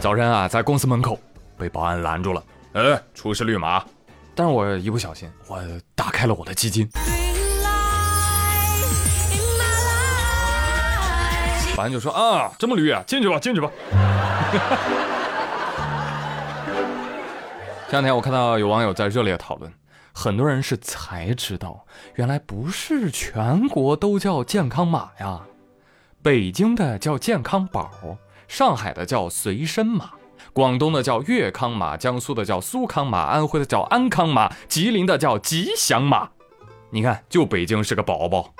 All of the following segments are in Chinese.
早晨啊，在公司门口被保安拦住了，呃，出示绿码。但是我一不小心，我打开了我的基金。保安就说啊，这么绿啊，进去吧，进去吧。前两天我看到有网友在热烈讨论，很多人是才知道，原来不是全国都叫健康码呀，北京的叫健康宝，上海的叫随身码，广东的叫粤康码，江苏的叫苏康码，安徽的叫安康码，吉林的叫吉祥码。你看，就北京是个宝宝。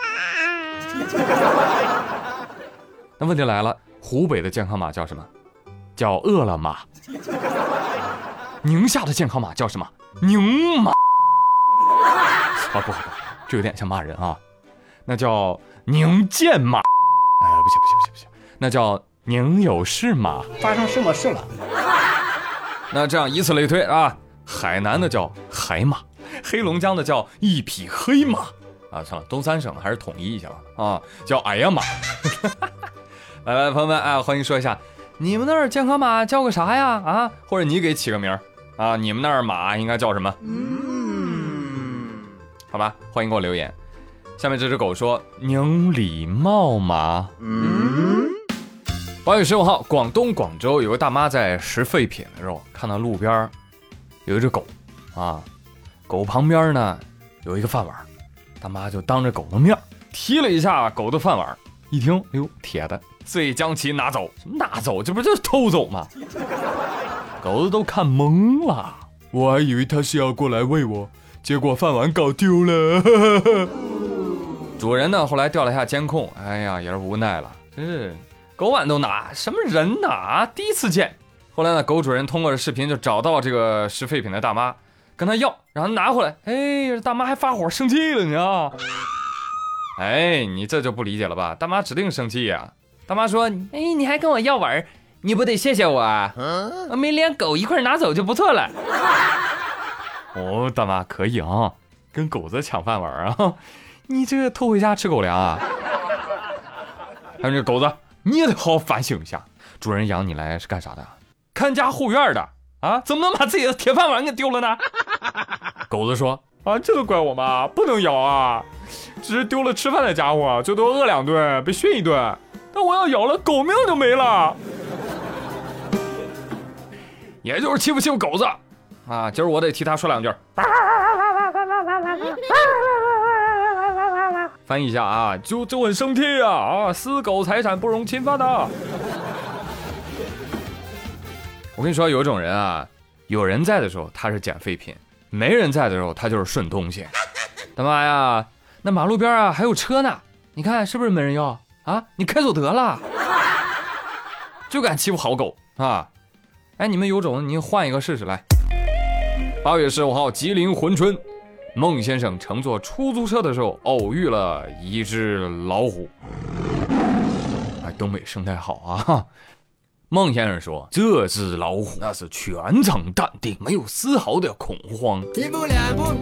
那问题来了，湖北的健康码叫什么？叫饿了么。宁夏的健康码叫什么？宁码。啊，不好不好，这有点像骂人啊。那叫宁健码。哎，不行不行不行不行，那叫宁有事吗。发生什么事了？那这样以此类推啊，海南的叫海马，黑龙江的叫一匹黑马。啊，算了，东三省还是统一一下吧。啊，叫哎呀马。来来，朋友们啊，欢迎说一下，你们那儿健康码叫个啥呀？啊，或者你给起个名儿。啊，你们那儿马应该叫什么？嗯，好吧，欢迎给我留言。下面这只狗说：“您礼貌吗。”嗯。八月十五号，广东广州有个大妈在拾废品的时候，看到路边有一只狗，啊，狗旁边呢有一个饭碗，大妈就当着狗的面踢了一下狗的饭碗，一听，哎呦，铁的，遂将其拿走。什么拿走？这不就是偷走吗？狗子都看懵了，我还以为他是要过来喂我，结果饭碗搞丢了。主人呢，后来调了一下监控，哎呀，也是无奈了，真是狗碗都拿，什么人呐？第一次见。后来呢，狗主人通过视频就找到这个拾废品的大妈，跟他要，让他拿回来。哎，大妈还发火生气了呢。哎，你这就不理解了吧？大妈指定生气呀。大妈说：“哎，你还跟我要碗？”你不得谢谢我啊！没连狗一块拿走就不错了。哦，大妈可以啊，跟狗子抢饭碗啊！你这偷回家吃狗粮啊？还有这狗子，你也得好好反省一下，主人养你来是干啥的？看家护院的啊？怎么能把自己的铁饭碗给丢了呢？狗子说：啊，这都怪我吗？不能咬啊！只是丢了吃饭的家伙，最多饿两顿，被训一顿。但我要咬了，狗命就没了。也就是欺负欺负狗子，啊，今儿我得替他说两句。翻译一下啊，就就很生气啊啊，私狗财产不容侵犯的。我跟你说，有一种人啊，有人在的时候他是捡废品，没人在的时候他就是顺东西。他妈呀，那马路边啊还有车呢，你看是不是没人要啊？你开走得了，就敢欺负好狗啊！哎，你们有种，你换一个试试来。八月十五号，吉林珲春，孟先生乘坐出租车的时候偶遇了一只老虎。哎，东北生态好啊！孟先生说，这只老虎那是全程淡定，没有丝毫的恐慌。一步两步，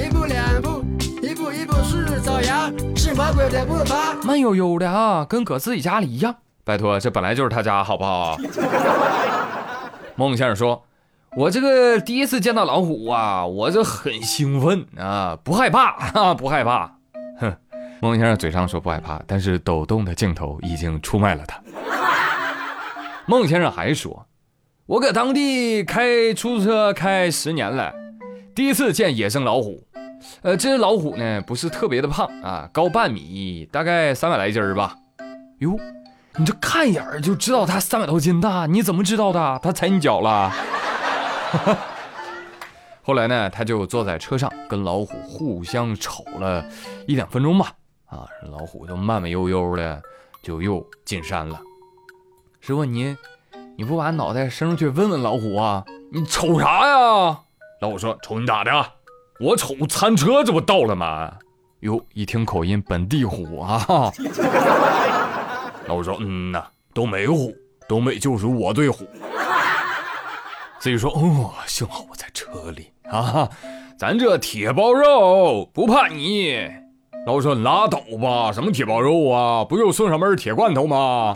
一步两步，一步一步是朝阳，是魔鬼的步伐，慢悠悠的啊，跟搁自己家里一样。拜托，这本来就是他家，好不好？孟先生说：“我这个第一次见到老虎啊，我这很兴奋啊，不害怕 啊，不害怕。”哼，孟先生嘴上说不害怕，但是抖动的镜头已经出卖了他。孟先生还说：“我搁当地开出租车开十年了，第一次见野生老虎。呃，这只老虎呢不是特别的胖啊，高半米，大概三百来斤儿吧。哟。”你这看一眼就知道他三百多斤大，你怎么知道的？他踩你脚了。后来呢，他就坐在车上跟老虎互相瞅了一两分钟吧。啊，老虎就慢慢悠悠的就又进山了。师傅，你你不把脑袋伸出去问问老虎啊？你瞅啥呀？老虎说：瞅你咋的？我瞅餐车，这不到了吗？哟，一听口音，本地虎啊。老虎说：“嗯呐，东北虎，东北就是我对虎。”自己说：“哦，幸好我在车里啊，咱这铁包肉不怕你。”老虎说：“拉倒吧，什么铁包肉啊，不就送上门铁罐头吗？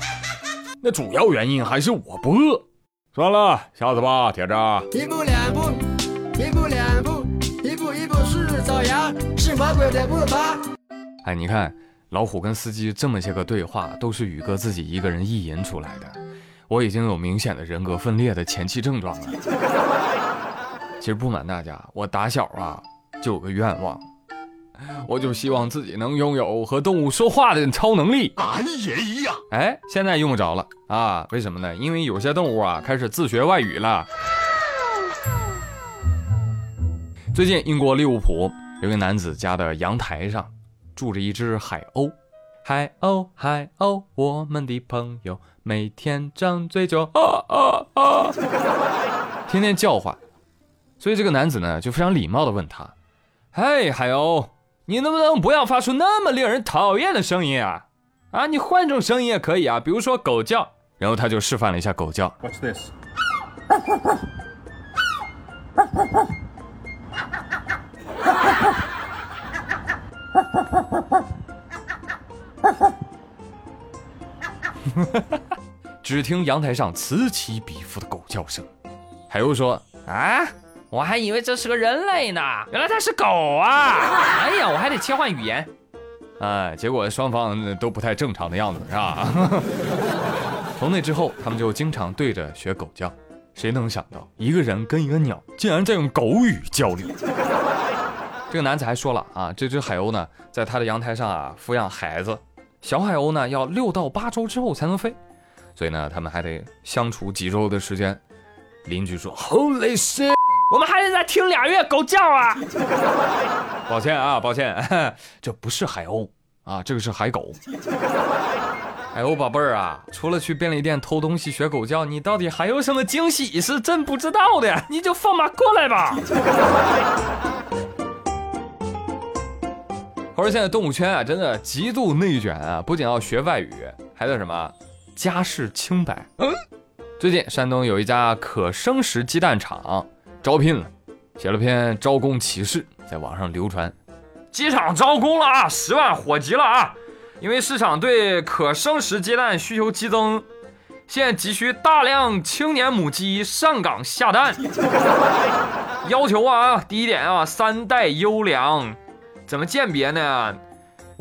那主要原因还是我不饿。”算了，下次吧，铁子。一步两步，一步两步，一步一步是朝阳，是魔鬼的步伐。哎，你看老虎跟司机这么些个对话，都是宇哥自己一个人意淫出来的。我已经有明显的人格分裂的前期症状了。其实不瞒大家，我打小啊就有个愿望，我就希望自己能拥有和动物说话的超能力。俺也一样。哎，现在用不着了啊？为什么呢？因为有些动物啊开始自学外语了。最近，英国利物浦有个男子家的阳台上住着一只海鸥。海鸥，海鸥，我们的朋友，每天张嘴就啊啊啊，天天叫唤。所以这个男子呢，就非常礼貌的问他：“嘿，海鸥，你能不能不要发出那么令人讨厌的声音啊？啊，你换种声音也可以啊，比如说狗叫。”然后他就示范了一下狗叫。What's this？只听阳台上此起彼伏的狗叫声，海鸥说：“啊，我还以为这是个人类呢，原来它是狗啊！哎呀，我还得切换语言。”哎，结果双方都不太正常的样子，是吧？从那之后，他们就经常对着学狗叫。谁能想到，一个人跟一个鸟竟然在用狗语交流？这个男子还说了啊，这只海鸥呢，在他的阳台上啊抚养孩子。小海鸥呢，要六到八周之后才能飞，所以呢，他们还得相处几周的时间。邻居说：“Holy shit，我们还得再听俩月狗叫啊！”抱歉啊，抱歉，这不是海鸥啊，这个是海狗。海鸥宝贝儿啊，除了去便利店偷东西学狗叫，你到底还有什么惊喜是朕不知道的？你就放马过来吧。我说现在动物圈啊，真的极度内卷啊！不仅要学外语，还得什么家世清白。嗯，最近山东有一家可生食鸡蛋厂招聘了，写了篇招工启事，在网上流传。鸡场招工了啊，十万火急了啊！因为市场对可生食鸡蛋需求激增，现急需大量青年母鸡上岗下蛋。要求啊，第一点啊，三代优良。怎么鉴别呢？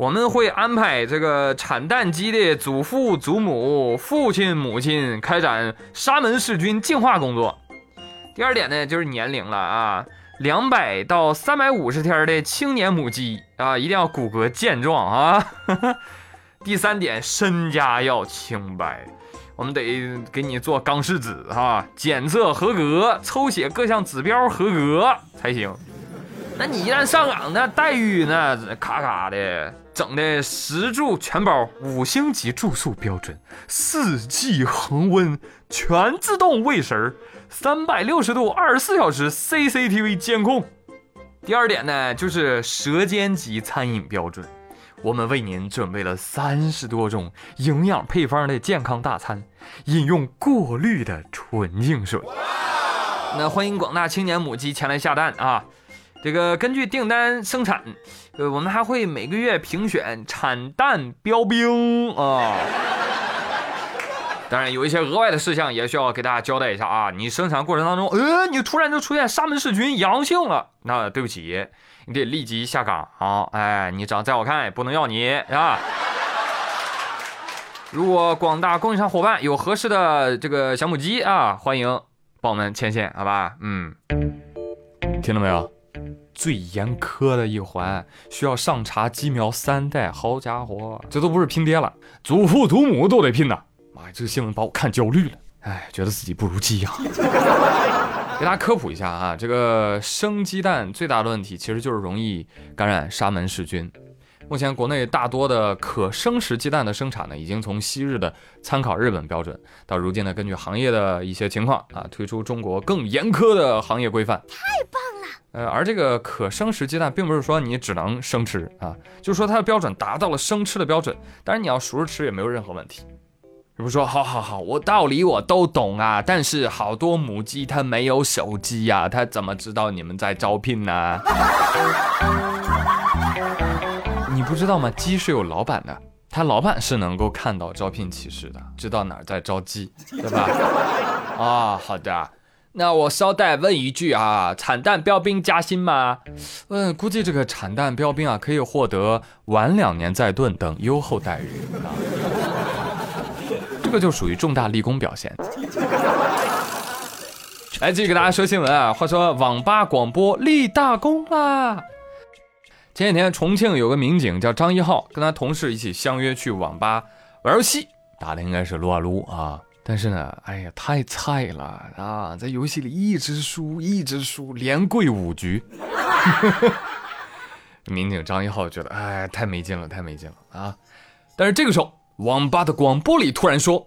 我们会安排这个产蛋鸡的祖父、祖母、父亲、母亲开展沙门氏菌净化工作。第二点呢，就是年龄了啊，两百到三百五十天的青年母鸡啊，一定要骨骼健壮啊。第三点，身家要清白，我们得给你做钢试纸哈，检测合格，抽血各项指标合格才行。那你一旦上岗，那待遇那咔咔的，整的食住全包，五星级住宿标准，四季恒温，全自动喂食，三百六十度二十四小时 CCTV 监控。第二点呢，就是舌尖级餐饮标准，我们为您准备了三十多种营养配方的健康大餐，饮用过滤的纯净水。那欢迎广大青年母鸡前来下蛋啊！这个根据订单生产，呃，我们还会每个月评选产蛋标兵啊。当然，有一些额外的事项也需要给大家交代一下啊。你生产过程当中，呃，你突然就出现沙门氏菌阳性了，那对不起，你得立即下岗啊！哎，你长再好看也不能要你啊。如果广大供应商伙伴有合适的这个小母鸡啊，欢迎帮我们牵线，好吧？嗯，听到没有？最严苛的一环，需要上查鸡苗三代。好家伙，这都不是拼爹了，祖父祖母都得拼呐！妈呀，这个新闻把我看焦虑了。哎，觉得自己不如鸡呀。给大家科普一下啊，这个生鸡蛋最大的问题其实就是容易感染沙门氏菌。目前国内大多的可生食鸡蛋的生产呢，已经从昔日的参考日本标准，到如今呢，根据行业的一些情况啊，推出中国更严苛的行业规范。太棒！呃，而这个可生食鸡蛋，并不是说你只能生吃啊，就是说它的标准达到了生吃的标准，当然你要熟着吃也没有任何问题。比如说，好好好，我道理我都懂啊，但是好多母鸡它没有手机呀，它怎么知道你们在招聘呢？你不知道吗？鸡是有老板的，它老板是能够看到招聘启事的，知道哪儿在招鸡，对吧？啊，好的。那我捎带问一句啊，产蛋标兵加薪吗？嗯，估计这个产蛋标兵啊，可以获得晚两年再盾等优厚待遇啊。这个就属于重大立功表现。来，继续给大家说新闻啊。话说网吧广播立大功啦！前几天重庆有个民警叫张一浩，跟他同事一起相约去网吧玩游戏，打的应该是撸啊撸啊。但是呢，哎呀，太菜了啊，在游戏里一直输，一直输，连跪五局。民警张一浩觉得，哎，太没劲了，太没劲了啊！但是这个时候，网吧的广播里突然说：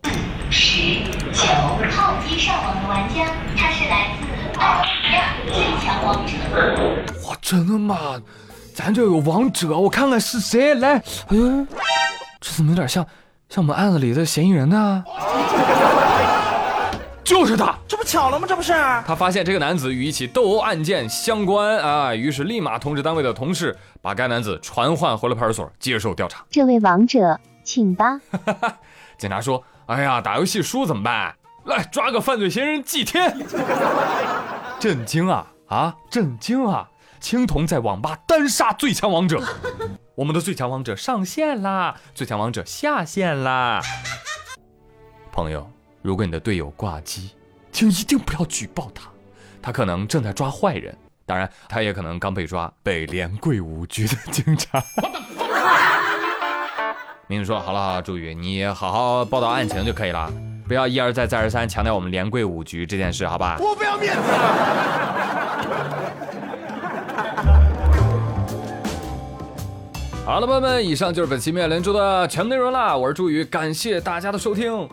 十九号机上网的玩家，他是来自澳大利亚最强王者。哇，真的吗？咱这有王者，我看看是谁来。哎呦，这怎么有点像像我们案子里的嫌疑人呢？就是他，这不巧了吗？这不是？他发现这个男子与一起斗殴案件相关啊，于是立马通知单位的同事，把该男子传唤回了派出所接受调查。这位王者，请吧。警察说：“哎呀，打游戏输怎么办？来抓个犯罪嫌疑人祭天。”震惊啊啊！震惊啊！青铜在网吧单杀最强王者，我们的最强王者上线啦！最强王者下线啦！朋友，如果你的队友挂机，请一定不要举报他，他可能正在抓坏人，当然，他也可能刚被抓，被连跪五局的警察。民警说：“好了好了，朱宇，你好好报道案情就可以了，不要一而再再而三强调我们连跪五局这件事，好吧？”我不要面子。好了，朋友们，以上就是本期妙连珠的全部内容啦。我是朱宇，感谢大家的收听。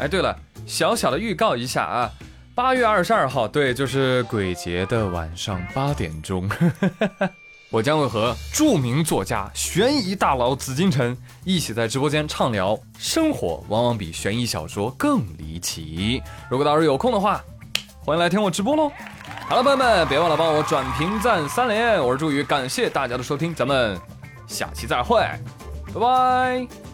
哎，对了，小小的预告一下啊，八月二十二号，对，就是鬼节的晚上八点钟，我将会和著名作家、悬疑大佬紫金陈一起在直播间畅聊生活，往往比悬疑小说更离奇。如果到时候有空的话，欢迎来听我直播喽。好了，朋友们，别忘了帮我转评赞三连。我是朱宇，感谢大家的收听，咱们。下期再会，拜拜。